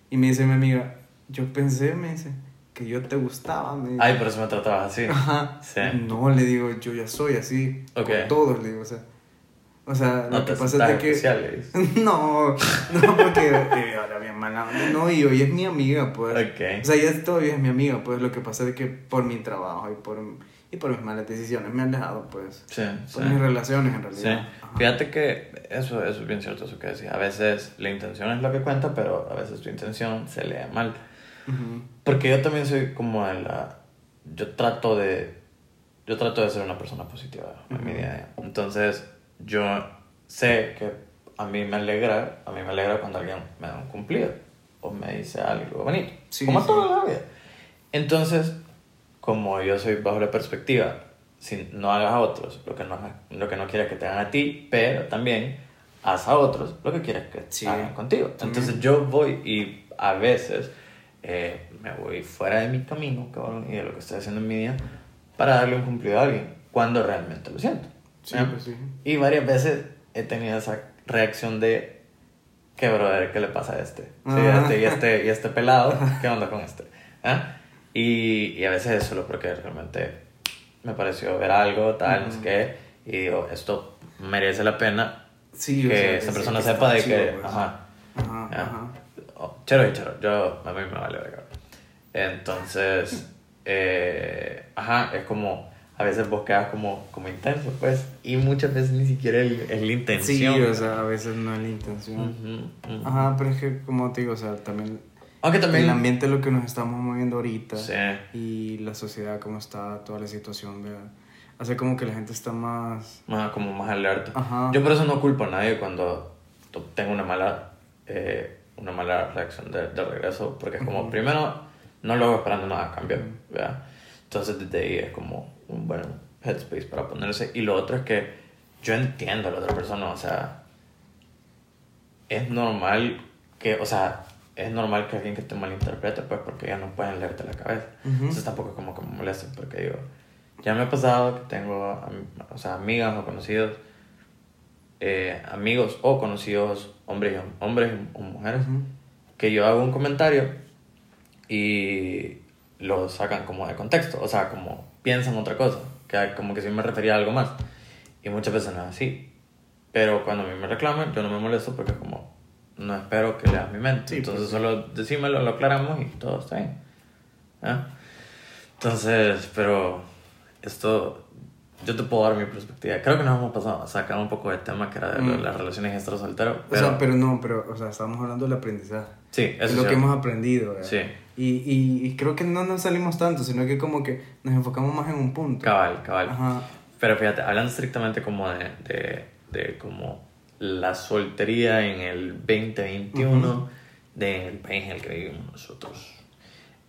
Y me dice mi amiga, yo pensé, me dice, que yo te gustaba, me dice. Ay, por eso me tratabas así. Ajá. Sí. No, le digo, yo ya soy así, con todos, le digo, o sea. O sea, lo No que te pasa es de que... No, no, porque eh, ahora bien mala. No, y hoy es mi amiga, pues. O sea, ella todavía es mi amiga, pues. Lo que pasa es que por mi trabajo y por, y por mis malas decisiones me han dejado, pues. Sí, Por sí. mis relaciones, en Sí, realidad. Ajá. fíjate que eso, eso es bien cierto, eso que decía. A veces la intención es lo que cuenta, pero a veces tu intención se lee mal. Ujú. Porque yo también soy como de la... Yo trato de... Yo trato de ser una persona positiva en mi día a día. Entonces, yo sé que a mí me alegra, a mí me alegra cuando alguien me da un cumplido o me dice algo bonito. Sí, como sí. toda la vida. Entonces, como yo soy bajo la perspectiva, si no hagas a otros lo que no, lo que no quieres que te hagan a ti, pero también haz a otros lo que quieres que Sí, hagan contigo. también. Entonces yo voy y a veces eh, me voy fuera de mi camino, cabrón, y de lo que estoy haciendo en mi día, para darle un cumplido a alguien, cuando realmente lo siento. Sí, ¿ya? pues sí. Y varias veces he tenido esa reacción de, ¿qué brother? ¿Qué le pasa a este? Sí, Ajá. este, y, este y este pelado, ¿qué onda con este? ¿Ah? Y, y a veces es solo porque realmente me pareció ver algo, tal, no sé qué, y digo, esto merece la pena Sí, o que sea, esa sí, persona que sepa de que, chido, pues. ajá, Ajá, ajá. Oh, chero y chero, yo, a mí me vale verga. Entonces, eh, ajá, es como, a veces vos quedas como, como intenso, pues, y muchas veces ni siquiera es, la Sí, intención. o sea, a veces no es la intención. Ujú, ujú. Ajá, pero es que, como te digo, o sea, también Aunque también... el ambiente es lo que nos estamos moviendo ahorita. Sí. Y la sociedad, como está, toda la situación, ¿verdad? hace como que la gente está más... más, como más alerta. Ajá. Yo por eso no culpo a nadie cuando tengo una mala, eh, una mala reacción de, de regreso, porque es como, Ujú. primero, no lo hago esperando nada a cambio. ¿verdad? Entonces desde ahí es como un buen headspace para ponerse. Y lo otro es que yo entiendo a la otra persona, o sea, es normal que, o sea, es normal que alguien que te malinterprete, pues porque ya no pueden leerte la cabeza. Ujú. Entonces tampoco es como que me molesten, porque digo, ya me ha pasado que tengo, o sea, amigas o conocidos, eh, amigos o conocidos, hombres hombres o mujeres, Ujú. que yo hago un comentario y lo sacan como de contexto, o sea, como piensan otra cosa, que como que si me refería a algo más. Y muchas veces no es así. Pero cuando a mí me reclaman, yo no me molesto porque es como, no espero que leas mi mente. Sí, Entonces pues, solo decímelo, lo aclaramos y todo está bien. ¿Ah? Entonces, pero esto, yo te puedo dar mi perspectiva. Creo que nos hemos pasado a sacar un poco del tema que era de Mm. las relaciones extra soltero. O sea, pero no, pero, o sea, estamos hablando del aprendizaje. sí, Es eso lo es que cierto. hemos aprendido, ¿verdad? Sí. Y, y, y creo que no nos salimos tanto, sino que como que nos enfocamos más en un punto. Cabal, cabal. Ajá. Pero fíjate, hablando estrictamente como de, de, de como la soltería en el 2021 del país en el que vivimos nosotros.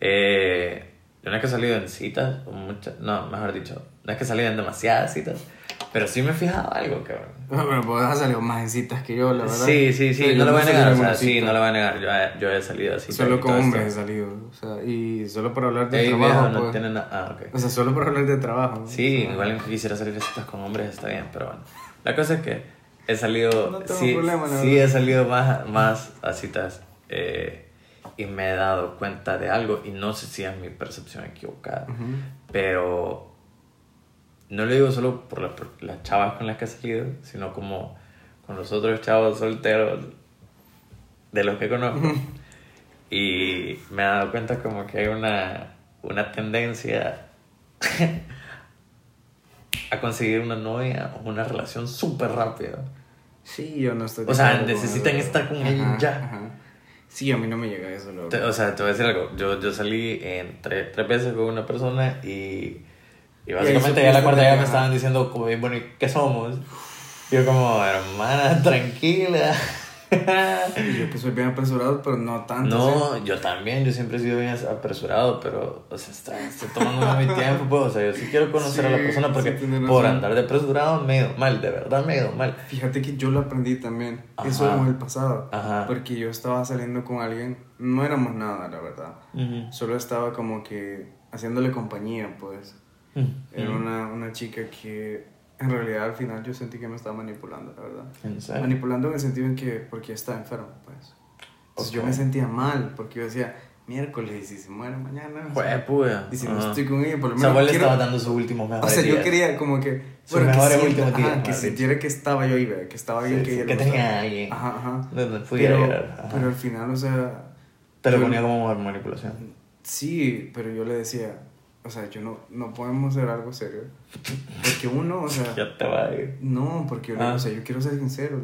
Eh, yo no es que he salido en citas, o muchas, no, mejor dicho, no es que he salido en demasiadas citas, pero sí me he fijado algo, cabrón. Pero pues has salido más en citas que yo, la verdad. Sí, sí, sí, no yo lo voy a negar, o sea, sí, no lo voy a negar, yo he, yo he salido así. Solo con hombres he salido, o sea, y solo por hablar de Ey, trabajo, viejo, no pues. ah, ok. O sea, solo por hablar de trabajo. Sí, O sea, igual quisiera salir de citas con hombres está bien, pero bueno. La cosa es que he salido, No tengo sí, problema, la sí he salido más, más a citas eh, y me he dado cuenta de algo y no sé si es mi percepción equivocada, Ujú. pero no lo digo solo por, la- por las chavas con las que he salido, sino como con los otros chavos solteros de los que conozco. Y me he dado cuenta como que hay una, una tendencia a conseguir una novia o una relación súper rápida. Sí, yo no estoy. O sea, necesitan estar con alguien Ajá, ya. ajá. Sí, a mí no me llega eso, verdad. o sea, te voy a decir algo. Yo, yo salí en tre- tres veces con una persona y, y básicamente ya la cuarta ya me estaban diciendo, como, bueno, ¿y qué somos? Y yo como, hermana, tranquila. Y yo que soy bien apresurado, pero no tanto. ¿sí? No, yo también, yo siempre he sido bien apresurado, pero, o sea, está- estoy tomándome mi tiempo, pues, o sea, yo sí quiero conocer a la persona porque sí, por andar de apresurado me he ido mal, de verdad me he ido mal. Fíjate que yo lo aprendí también. Ajá. Eso en el pasado. Ajá. Porque yo estaba saliendo con alguien, no éramos nada, la verdad. Solo estaba como que haciéndole compañía, pues. Era una, una chica que en realidad al final yo sentí que me estaba manipulando, la verdad. ¿En serio? Manipulando en el sentido en que, porque estaba enfermo, pues. Entonces yo Ok. me sentía mal, porque yo decía, miércoles, y si se muere mañana. o sea, puya. y si no estoy con ella, por lo O sea, menos. vos le quiero- estabas dando sus últimos o mejores sea, yo quería como que. Que mejores sienta- últimos días, ajá, que mejor sintiera que estaba yo ahí, ¿verdad? que estaba bien, Sí, que sí, que tenía alguien. Ajá, ajá. Donde pudiera Pero, llegar. Pero al final, o sea. Te lo yo- ponía como manipulación. Sí, pero yo le decía, o sea, yo no, no podemos hacer algo serio. Porque uno, o sea. Ya te va. No, porque Ah. o sea, yo quiero ser sincero.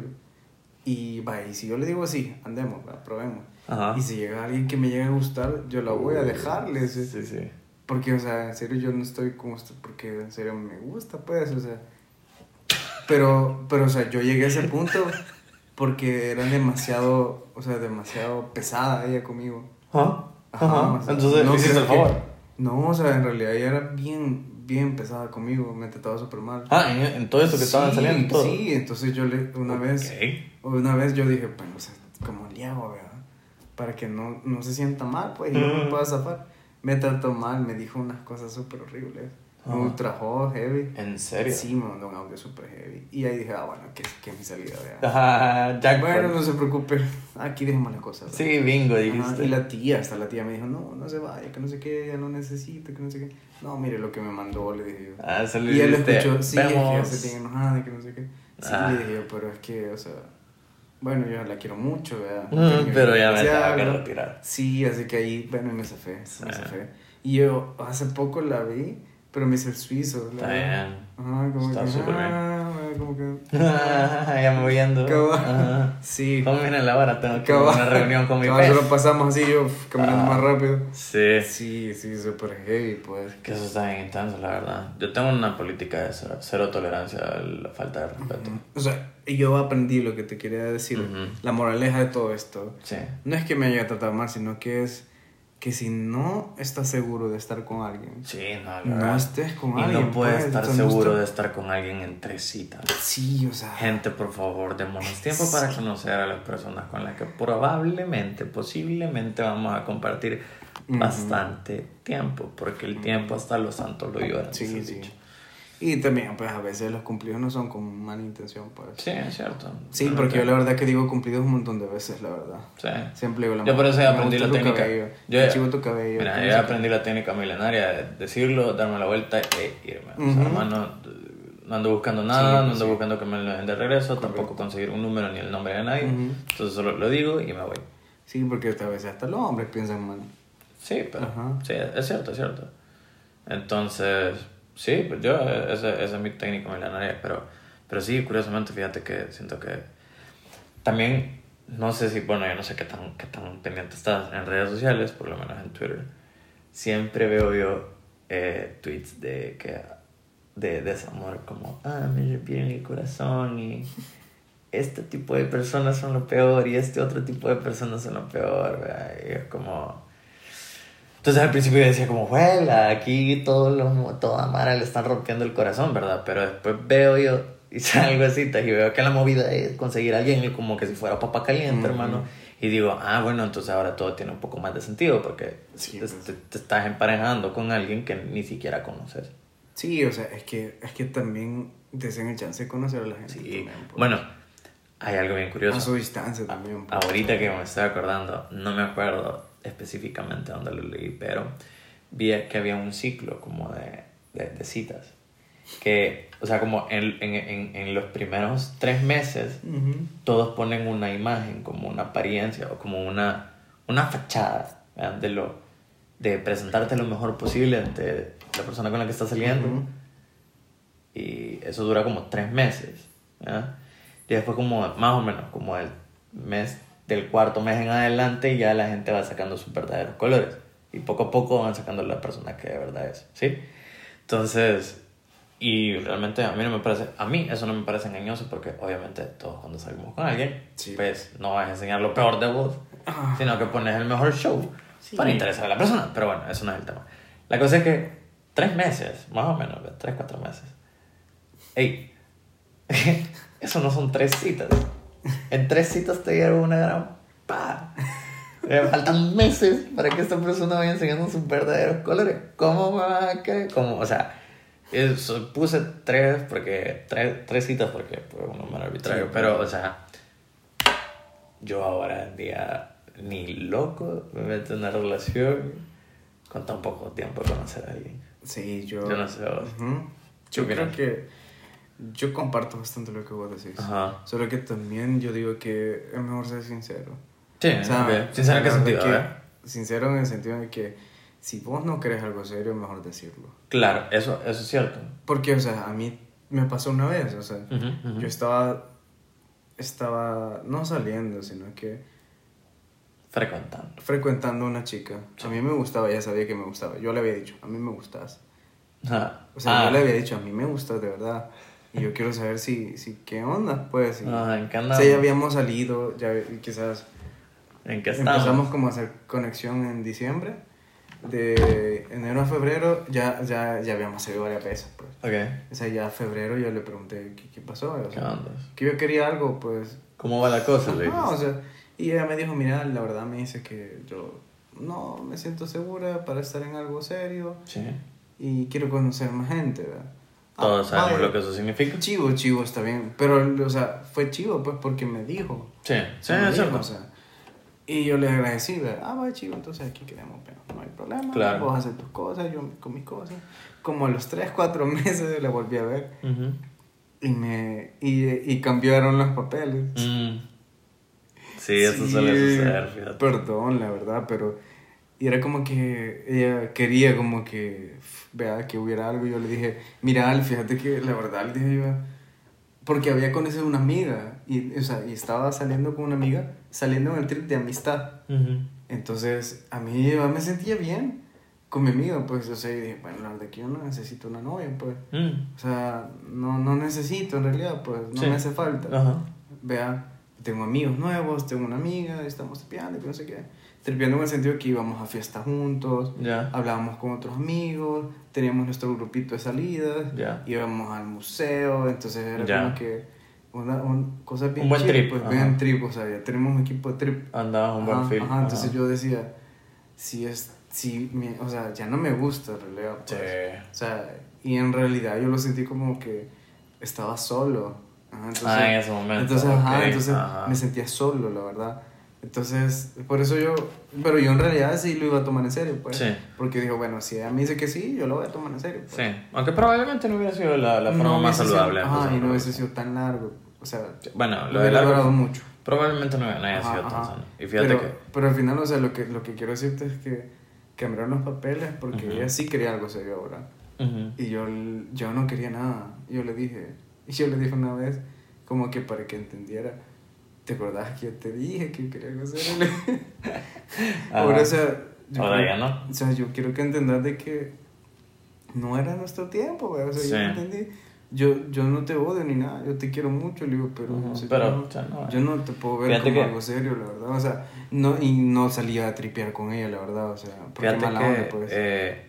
Y va, y si yo le digo así, andemos, probemos. Ajá. Y si llega alguien que me llegue a gustar, yo la voy a dejar, le Sí, sí, sí. Porque, o sea, en serio yo no estoy como esto, porque en serio me gusta, pues, o sea. Pero, pero, o sea, yo llegué a ese punto porque era demasiado, o sea, demasiado pesada ella conmigo. Ajá. Ajá. o sea, Entonces, no ¿le hiciste el que- favor? No, o sea, en realidad ella era bien, bien pesada conmigo, me trataba súper mal. Ah, en, en todo esto que estaban Sí, saliendo y todo. Sí, entonces yo le, una vez, Ok. una vez yo dije, bueno, o sea, ¿cómo le hago, verdad? Para que no, no se sienta mal, pues, y no me Mm. pueda zafar. Me trató mal, me dijo unas cosas súper horribles. Me Ajá. ultrajó heavy. ¿En serio? Sí, me mandó un audio súper heavy. Y ahí dije, ah, bueno, que, que es mi salida. Ajá, jackpot. Bueno, no se preocupe, aquí dejemos las cosas. ¿verdad? Sí, bingo, Ajá, dijiste. y la tía, hasta la tía me dijo, no, no se vaya, que no sé qué, ya no necesita, que no sé qué. No, mire lo que me mandó, le dije yo. Ah, se lo Y él escuchó, sí, es que ya "Vemos". se tiene enojada, que no sé qué. Sí, Ah. le dije yo, pero es que, o sea, bueno, yo la quiero mucho, ¿verdad? Mm, pero ya me estaba que retirar. Sí, así que ahí, bueno, me zafé, me Ah. zafé. Y yo hace poco la vi, pero me hice el suizo. la Está bien. Ajá, como Está que, bien. ah, como que... ya me voy yendo. Ajá. Sí. ¿Cómo viene la hora? Tengo que a una reunión con mi pez. solo pasamos así, yo caminando Ah. más rápido. Sí. Sí, sí, súper heavy, pues. Que eso está bien intenso, la verdad. Yo tengo una política de cero, cero tolerancia a la falta de respeto. O sea, yo aprendí lo que te quería decir. Ujú. La moraleja de todo esto. Sí. No es que me haya tratado mal, sino que es que si no estás seguro de estar con alguien, Sí, no, estés con Y alguien. no puedes pues, estar no seguro de estar con alguien en tres citas. Sí, o sea. Gente, por favor, démonos tiempo para conocer a las personas con las que probablemente, posiblemente vamos a compartir bastante tiempo, porque el tiempo hasta los santos lo lloran. Sí, sí. dicho. Y también, pues a veces los cumplidos no son con mala intención, pues. Sí, es cierto. Sí, porque yo la verdad que digo cumplidos un montón de veces, la verdad. Sí. Siempre digo la Yo por eso me aprendí la técnica. cabello, Yo chivo tu cabello. Mira, yo aprendí la técnica milenaria de decirlo, darme la vuelta e irme. O sea, Ujú. hermano, no ando buscando nada, Sí, no ando sí. buscando que me lo den de regreso, Correcto. tampoco conseguir un número ni el nombre de nadie. Ujú. Entonces solo lo digo y me voy. Sí, porque a veces hasta los hombres piensan mal. Sí, pero Ajá. sí, es cierto, es cierto. Entonces, sí, pues yo, esa, esa es mi técnica milenaria, pero, pero sí, curiosamente, fíjate que siento que también, no sé si, bueno, yo no sé qué tan, qué tan pendiente estás en redes sociales, por lo menos en Twitter, siempre veo yo eh, tweets de que de desamor como, ah, me rompieron el corazón y este tipo de personas son lo peor y este otro tipo de personas son lo peor, ¿verdad? Y es como... Entonces al principio yo decía como, juega, aquí todo lo, toda Mara le están rompiendo el corazón, ¿verdad? Pero después veo yo y salgo así y veo que la movida es conseguir a alguien como que si fuera papá caliente, hermano. Y digo, ah, bueno, entonces ahora todo tiene un poco más de sentido porque te, pues. te- te estás emparejando con alguien que ni siquiera conoces. Sí, o sea, es que, es que también hacen el chance de conocer a la gente. Sí. también, pues. Bueno, hay algo bien curioso. A su distancia también. pues. Ahorita que me estoy acordando, no me acuerdo específicamente dónde lo leí, pero vi que había un ciclo como de, de, de citas. Que, o sea, como en, en, en, en los primeros tres meses, todos ponen una imagen, como una apariencia o como una, una fachada ¿verdad? de, lo, de presentarte lo mejor posible ante la persona con la que estás saliendo. Y eso dura como tres meses. ¿ya? Y después como más o menos como el mes del cuarto mes en adelante ya la gente va sacando sus verdaderos colores. Y poco a poco van sacando la persona que de verdad es. ¿Sí? Entonces, y realmente a mí no me parece, a mí eso no me parece engañoso porque obviamente todos cuando salimos con alguien, Sí. pues no vas a enseñar lo peor de vos, sino que pones el mejor show Sí. para interesar a la persona. Pero bueno, eso no es el tema. La cosa es que tres meses, más o menos, ¿ves? tres, cuatro meses. Ey, eso no son tres citas. En tres citas te dieron una gran pa. Me faltan meses para que esta persona vaya enseñando sus verdaderos colores. ¿Cómo me va a qué? ¿Cómo? O sea, eso, puse tres porque tres, tres citas porque fue un número arbitrario. Sí, pero, o sea, yo ahora en día ni loco me meto en una relación con tan poco tiempo de conocer a alguien. Sí, yo. Yo no sé vos. Ujú. Yo ¿Qué creo que. Yo comparto bastante lo que vos decís. Ajá. Solo que también yo digo que es mejor ser sincero. Sí, O sea. Sincero en qué hablar de sentido, que- ¿eh? Sincero en el sentido de que si vos no querés algo serio, es mejor decirlo. Claro, eso, eso es cierto. Porque, o sea, a mí me pasó una vez, o sea, yo estaba. Estaba no saliendo, sino que Frecuentando. frecuentando a una chica. A mí me gustaba, ella sabía que me gustaba. Yo le había dicho, a mí me gustas. O sea, Ah. yo le había dicho, a mí me gustas de verdad. Y yo quiero saber si, si qué onda, pues. si- Ah, ¿en qué o andamos? sea, ya habíamos salido, ya quizás ¿En qué estamos? empezamos como a hacer conexión en diciembre. De enero a febrero ya, ya, ya habíamos salido varias veces, pues. Ok. O sea, ya febrero yo le pregunté qué, qué pasó. O ¿Qué sea, onda? que yo quería algo, pues. ¿Cómo va la cosa, Luis? No, o sea, y ella me dijo, mira, la verdad me dice que yo no me siento segura para estar en algo serio Sí. y quiero conocer más gente, ¿verdad? Ah, Todos sabemos vale. lo que eso significa. Chivo, chivo, está bien. Pero, o sea, fue chivo, pues, porque me dijo. Sí, sí, Me es dijo, cierto. o sea, y yo le agradecí, ¿verdad? Ah, va, chivo, entonces aquí quedamos, pero no hay problema. Claro. Vos haces tus cosas, yo con mis cosas. Como a los 3, 4 meses la volví a ver Ujú. y me y, y cambiaron los papeles. Mm. Sí, eso suele suceder, fíjate. Perdón, la verdad, pero... Y era como que ella quería como que, vea, que hubiera algo. Y yo le dije, mira, Al, fíjate que la verdad, le dije yo, porque había conocido una amiga. Y, o sea, y estaba saliendo con una amiga, saliendo en el trip de amistad. Ujú. Entonces, a mí yo me sentía bien con mi amiga, pues, o sea, y dije, bueno, la verdad que yo no necesito una novia, pues. Mm. O sea, no, no necesito en realidad, pues, no Sí. me hace falta Ajá. vea, tengo amigos nuevos, tengo una amiga, estamos tripeando, que no sé qué. Tripeando en el sentido de que íbamos a fiestas juntos, Ya. hablábamos con otros amigos, teníamos nuestro grupito de salidas, Ya. íbamos al museo, entonces era Ya. como que una, un, cosas bien Un buen chill, trip, pues ajá. bien trip, o sea, ya tenemos un equipo de trip. Andabas un buen Ajá, film. ajá, entonces yo decía, si es, si, mi- o sea, ya no me gusta en realidad, pues. Sí. O sea, y en realidad yo lo sentí como que estaba solo. Ajá, entonces, Ah, en ese momento, Entonces, ajá, ok, entonces me sentía solo, la verdad. Entonces, por eso yo, pero yo en realidad sí lo iba a tomar en serio, pues. Sí. Porque digo, bueno, si ella me dice que sí, yo lo voy a tomar en serio. pues. Sí. Aunque probablemente no hubiera sido la, la forma No más sido- saludable. Ajá, entonces, y no hubiese sido tan largo. O sea, Bueno, lo de hubiera largo mucho. probablemente no, no haya Ajá, sido tan sano. Y fíjate pero, que... pero al final, o sea, lo que, lo que quiero decirte es que cambiaron los papeles porque ella sí quería algo serio ahora. Y yo, yo no quería nada. Yo le dije, y yo le dije una vez, como que para que entendiera, ¿te acordás que yo te dije que quería algo serio? Le dije. Ajá. Ahora, o sea, yo Ahora creo- ya no. O sea, yo quiero que entendas de que no era nuestro tiempo, güey. O sea, Sí. yo entendí. Yo, yo no te odio ni nada, yo te quiero mucho, le digo, pero, Ujú, o sea, pero, yo, no, no, yo no te puedo ver como que- algo serio, la verdad. O sea, no, y no salía a tripear con ella, la verdad. O sea, porque mala que onda, pues. eh,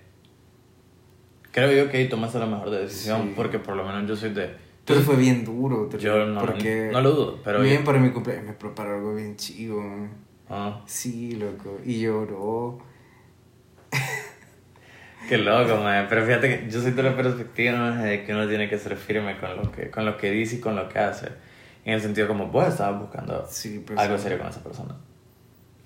creo yo que ahí tomaste la mejor decisión Sí. porque por lo menos yo soy de... Pero fue bien duro. te Yo no, porque no lo dudo, pero... bien yo- para mi cumpleaños me preparó algo bien chido. Ah, Sí, loco. Y lloró. qué loco, man. Pero fíjate que yo soy de la perspectiva de que uno tiene que ser firme con lo que, con lo que dice y con lo que hace. En el sentido como vos estabas buscando Sí, pues. algo serio con esa persona.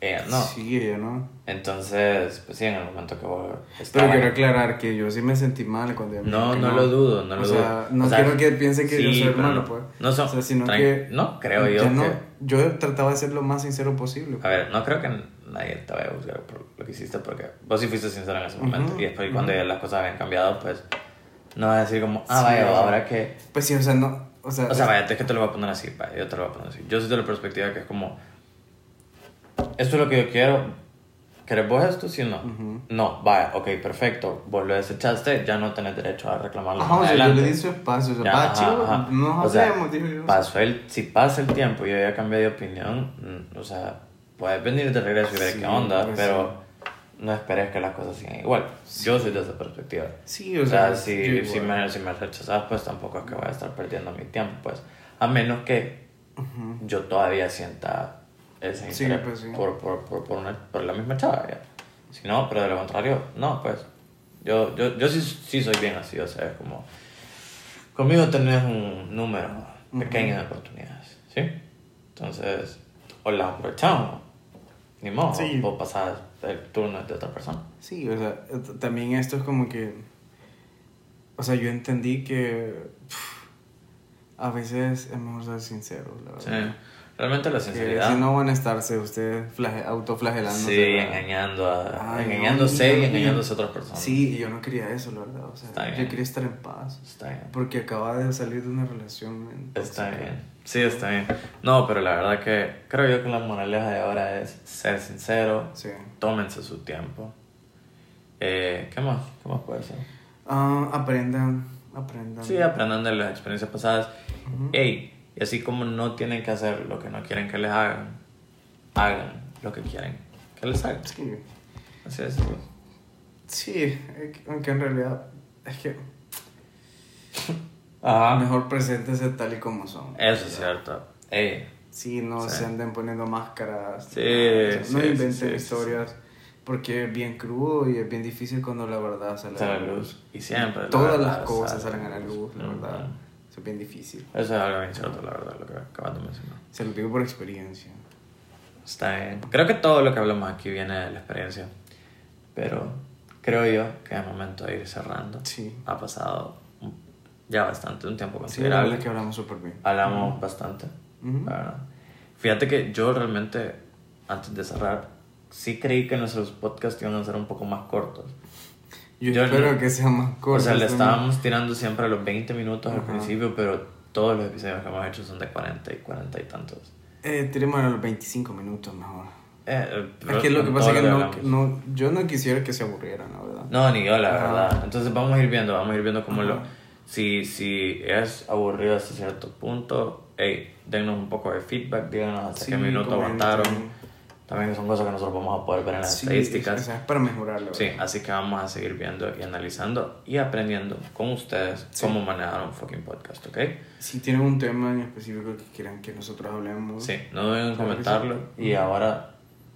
Ella no. Sí, ella no. Entonces, pues sí, en el momento que vos Pero estabas- quiero aclarar que yo sí me sentí mal cuando ella me No, que no lo dudo, no lo o dudo. sea, no O sea, quiero que piense que yo sí, soy pero hermano, no- pues. no son- o sea, sino que. no, creo yo no- que- Yo trataba de ser lo más sincero posible. A ver, no creo que nadie te vaya a juzgar por lo que hiciste porque vos sí fuiste sincero en ese momento Ujú, y después cuando ujú. ya las cosas habían cambiado, pues no vas a decir como, ah, Sí, vaya, ahora que... Pues sí, o sea, no. O sea, O sea, vaya, es que te lo voy a poner así, vaya, yo te lo voy a poner así. Yo soy de la perspectiva que es como, esto es lo que yo quiero, ¿querés vos esto, sí no? Ujú. No, vaya, ok, perfecto, vos lo desechaste, ya no tenés derecho a reclamarlo Ajá, o sea, yo le di su espacio. O sea, Ya, ajá, chido, ajá. no O sea, hablemos, dijo yo. Pasó el, si pasa el tiempo y yo ya cambié de opinión, mm, o sea, puedes venir de regreso y ver Sí, qué onda, pero no esperes que las cosas sigan igual. Yo soy de esa perspectiva. Sí, O o sea, sea, si, si, me, si me rechazas, pues tampoco es que voy a estar perdiendo mi tiempo, pues. A menos que Ujú. yo todavía sienta Sí, pues, sí. por, por, por, por, una- por la misma chava, ya. Si no, pero de lo contrario, no, pues. Yo, yo, yo sí, sí soy bien así, o sea, es como... Conmigo tenés un número pequeño de oportunidades, ¿sí? Entonces, o las aprovechamos, ni modo, Sí. o pasas el turno de otra persona. Sí, o sea, también esto es como que. O sea, yo entendí que. pf, a veces es mejor ser sincero, la Sí. Realmente la sinceridad... si no van a estarse ustedes flage- autoflagelándose. Sí, engañando a, Ay, no, engañándose y y- engañándose a otras personas. Sí, y yo no quería eso, la verdad. O sea, Está yo bien. quería estar en paz. Está bien. Porque acababa de salir de una relación. Está tóxica. bien. Sí, está bien. No, pero la verdad que creo yo que la moraleja de ahora es ser sincero, Sí. tómense su tiempo. Eh, ¿Qué más? ¿Qué más puede ser? Ah, aprendan, aprendan. Sí, aprendan de las experiencias pasadas. Ujú. Ey, y así como no tienen que hacer lo que no quieren que les hagan, hagan lo que quieren que les hagan. Sí, Así es. sí, que- aunque en realidad es que Ajá. mejor preséntense tal y como son. Eso es cierto. Ey, Sí, no Sí. se anden poniendo máscaras. Sí, o sea, no sí, sí, inventen historias. Porque es bien crudo y es bien difícil cuando la verdad sale sale a la luz. Y siempre. Todas las cosas sale salen a la luz, la verdad. Eso es bien difícil. Eso es algo bien cierto, la verdad, lo que acabas de mencionar. Se lo digo por experiencia. Está bien. Creo que todo lo que hablamos aquí viene de la experiencia. Pero creo yo que es momento de ir cerrando. Sí. Ha pasado ya bastante, un tiempo Sí, la considerable. verdad es que hablamos súper bien. Hablamos bastante, Ujú. la verdad. Fíjate que yo realmente, antes de cerrar, sí creí que nuestros podcasts iban a ser un poco más cortos. Yo, Yo espero no- que sea más corto. o sea, le estábamos tirando siempre a los 20 minutos al principio, pero todos los episodios que hemos hecho son de 40 y 40 y tantos. Eh, tiremos a los 25 minutos mejor. Eh, eh, Es que lo que pasa es que no, no, yo no quisiera que se aburrieran, la verdad. No, ni yo, la Ajá. verdad. Entonces vamos a ir viendo, vamos a ir viendo cómo lo... Si, si es aburrido hasta cierto punto, hey, dennos un poco de feedback, díganos hasta Sí, qué minuto aguantaron. También son cosas que nosotros vamos a poder ver en las Sí, estadísticas. es para mejorarlo. Sí, así que vamos a seguir viendo y analizando y aprendiendo con ustedes Sí. cómo manejar un fucking podcast, ¿ok? Si tienen un tema en específico que quieran que nosotros hablemos. Sí, no duden en Claro que comentarlo y ahora,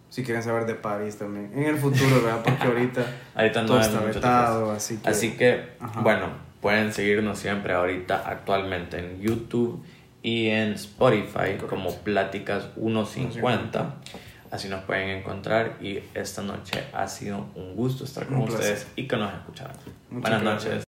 Si quieren saber de París también. En el futuro, ¿verdad? Porque ahorita ahorita no todo está vetado, así que... Así que, Ajá. bueno, pueden seguirnos siempre ahorita actualmente en YouTube y en Spotify Correcto. como Pláticas 150. Así nos pueden encontrar y esta noche ha sido un gusto estar con Un placer. ustedes y que nos escucharan. Muchas Buenas gracias. noches.